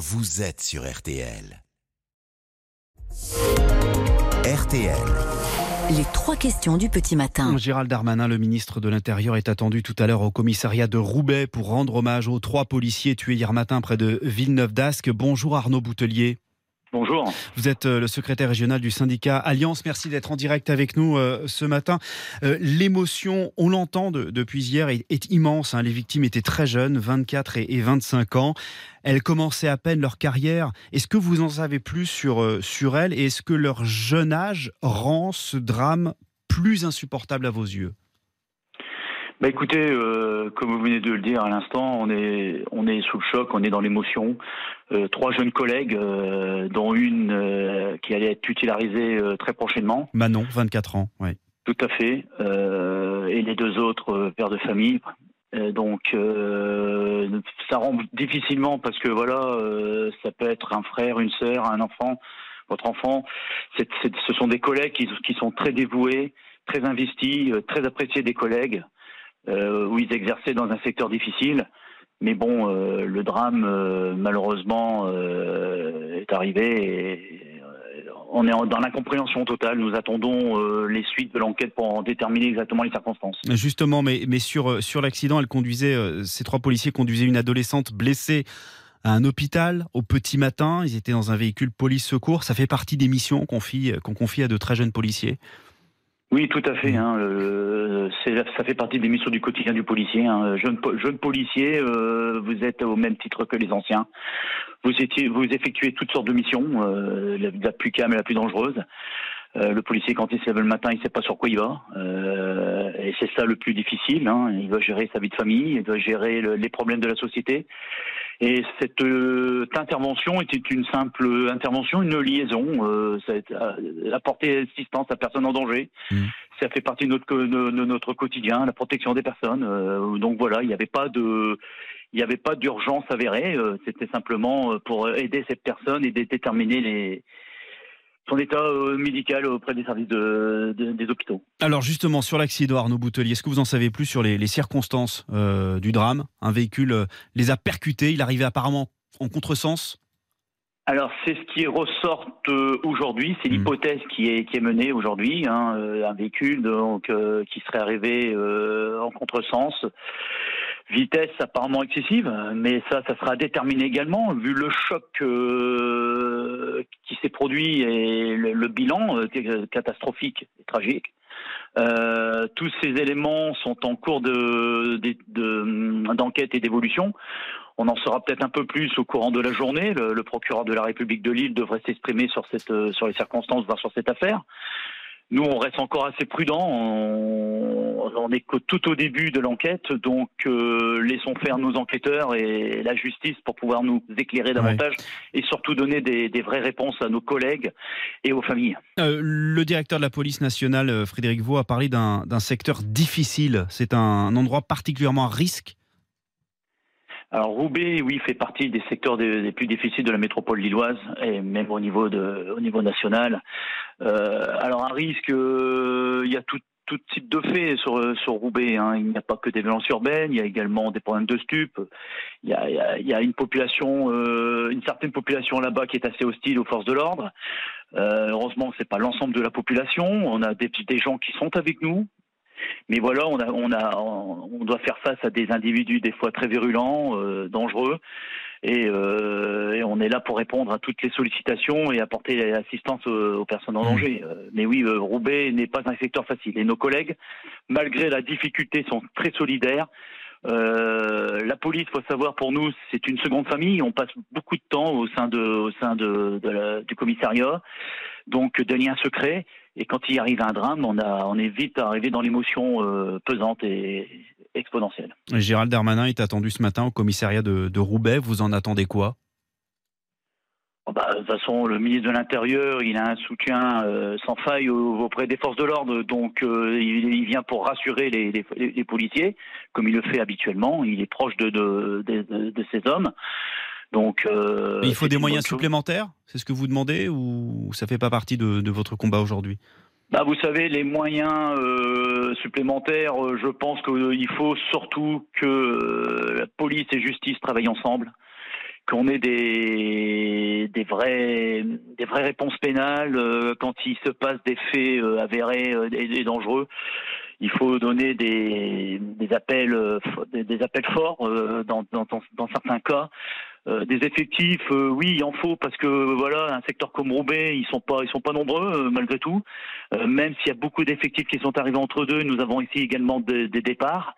vous êtes sur RTL. RTL. Les trois questions du petit matin. Gérald Darmanin, le ministre de l'Intérieur, est attendu tout à l'heure au commissariat de Roubaix pour rendre hommage aux trois policiers tués hier matin près de Villeneuve-d'Ascq. Bonjour Arnaud Boutelier. Bonjour. Vous êtes euh, le secrétaire régional du syndicat Alliance. Merci d'être en direct avec nous euh, ce matin. Euh, l'émotion, on l'entend depuis hier, est, immense. Hein. Les victimes étaient très jeunes, 24 et, 25 ans. Elles commençaient à peine leur carrière. Est-ce que vous en savez plus sur, sur elles? Et est-ce que leur jeune âge rend ce drame plus insupportable à vos yeux? Bah écoutez, euh, comme vous venez de le dire à l'instant, on est on est sous le choc, on est dans l'émotion. Euh, trois jeunes collègues, euh, dont une qui allait être titularisée très prochainement. Manon, 24 ans, oui. Tout à fait. et les deux autres pères de famille. donc ça rend difficilement parce que voilà, ça peut être un frère, une sœur, un enfant, votre enfant. ce sont des collègues qui, qui sont très dévoués, très investis, très appréciés des collègues. Euh, où ils exerçaient dans un secteur difficile. Mais bon, euh, le drame, euh, malheureusement, est arrivé on est dans l'incompréhension totale. Nous attendons les suites de l'enquête pour en déterminer exactement les circonstances. Justement, mais, sur, sur l'accident, elle conduisait, ces trois policiers conduisaient une adolescente blessée à un hôpital au petit matin. Ils étaient dans un véhicule police-secours. Ça fait partie des missions qu'on confie, qu'on confie à de très jeunes policiers. Oui, tout à fait. Hein, euh, ça fait partie des missions du quotidien du policier. Hein. Jeune, jeune policier, euh, vous êtes au même titre que les anciens. Vous, étiez, vous effectuez toutes sortes de missions, euh, la, plus calme et la plus dangereuse. Euh, le policier, quand il se lève le matin, il sait pas sur quoi il va. Euh, et c'est ça le plus difficile. Hein. Il doit gérer sa vie de famille, il doit gérer les problèmes de la société. Et cette, euh, intervention était une simple intervention, une liaison. Euh, ça a apporter assistance à personne en danger. Mmh. Ça fait partie de notre, de, notre quotidien, la protection des personnes. Euh, donc voilà, il n'y avait pas de il n'y avait pas d'urgence avérée, c'était simplement pour aider cette personne et déterminer les, son état euh, médical auprès des services des hôpitaux. Alors justement, sur l'accident Arnaud Boutelier, est-ce que vous en savez plus sur les, circonstances euh, du drame? Un véhicule euh, les a percutés, il arrivait apparemment en contresens? Alors c'est ce qui ressort aujourd'hui, c'est hmm. l'hypothèse qui est qui est menée aujourd'hui, hein, un véhicule donc qui serait arrivé en contresens vitesse apparemment excessive, mais ça, ça sera déterminé également vu le choc euh, qui s'est produit et le, bilan euh, catastrophique et tragique. Euh, tous ces éléments sont en cours de, d'enquête et d'évolution. On en saura peut-être un peu plus au courant de la journée. Le, le procureur de la République de Lille devrait s'exprimer sur cette, sur les circonstances, voire sur cette affaire. Nous, on reste encore assez prudent. Est que tout au début de l'enquête, donc euh, laissons faire nos enquêteurs et la justice pour pouvoir nous éclairer davantage et surtout donner des, vraies réponses à nos collègues et aux familles. Euh, le directeur de la police nationale, euh, Frédéric Vaux, a parlé d'un secteur difficile. C'est un endroit particulièrement à risque alors Roubaix, oui, fait partie des secteurs des, plus difficiles de la métropole lilloise et même au niveau de, au niveau national. Euh, alors un risque, euh, il y a tout, tout type de faits sur, sur Roubaix. Hein. Il n'y a pas que des violences urbaines, il y a également des problèmes de stupes. Il y a, une population, euh, une certaine population là-bas qui est assez hostile aux forces de l'ordre. Euh, heureusement, c'est pas l'ensemble de la population. On a des, des gens qui sont avec nous, mais voilà, on, a, on doit faire face à des individus des fois très virulents, euh, dangereux, euh, et, on est là pour répondre à toutes les sollicitations et apporter l'assistance aux, personnes en mmh. danger. Euh, mais oui, Roubaix n'est pas un secteur facile. Et nos collègues, malgré la difficulté, sont très solidaires. la police, faut savoir, pour nous, c'est une seconde famille. On passe beaucoup de temps au sein de, au sein de, du commissariat, donc de liens secrets. Et quand il arrive un drame, on, a, on est vite arrivé dans l'émotion euh, pesante et exponentielle. Gérald Darmanin est attendu ce matin au commissariat de, Roubaix. Vous en attendez quoi? Oh, bah, de toute façon, le ministre de l'Intérieur, il a un soutien euh, sans faille auprès des forces de l'ordre, donc euh, il, vient pour rassurer les, policiers, comme il le fait habituellement. Il est proche de, de, de ces hommes. Donc, euh, il faut des moyens supplémentaires? C'est ce que vous demandez ou ça fait pas partie de, votre combat aujourd'hui? Bah, vous savez, les moyens euh, supplémentaires, euh, je pense qu'il faut surtout que la police et justice travaillent ensemble qu'on ait des, des, vrais, des vraies réponses pénales quand il se passe des faits avérés et, dangereux. Il faut donner des, des appels des, appels forts dans, dans, dans, certains cas euh, des effectifs, euh, oui, il en faut parce que voilà, un secteur comme Roubaix, ils sont pas, ils sont pas nombreux euh, malgré tout. même s'il y a beaucoup d'effectifs qui sont arrivés entre deux, nous avons ici également des, départs.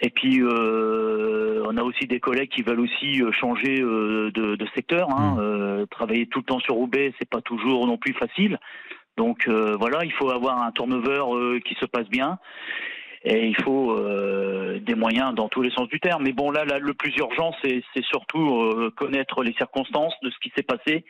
Et puis on a aussi des collègues qui veulent aussi changer de, de, secteur. Hein. Mmh. travailler tout le temps sur Roubaix, c'est pas toujours non plus facile. Donc voilà, il faut avoir un turnover qui se passe bien et il faut euh, des moyens dans tous les sens du terme. Mais bon, là, le plus urgent, c'est surtout euh, connaître les circonstances de ce qui s'est passé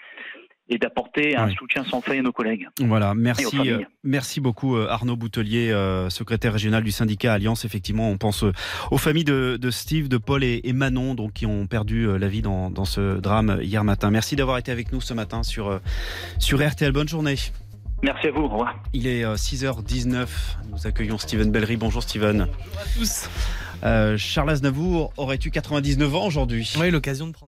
et d'apporter un soutien sans faille à nos collègues. Voilà, merci, euh, merci beaucoup Arnaud Boutelier, secrétaire régional du syndicat Alliance. Effectivement, on pense aux familles de, Steve, de Paul et, Manon, donc qui ont perdu la vie dans, dans, ce drame hier matin. Merci d'avoir été avec nous ce matin sur, sur RTL. Bonne journée. Merci à vous. Au revoir. Il est 6h19. Euh, Nous accueillons Steven Bellery. Bonjour Steven. Bonjour à tous. Euh, Charles Aznavour aurait eu 99 ans aujourd'hui? Oui, l'occasion de prendre.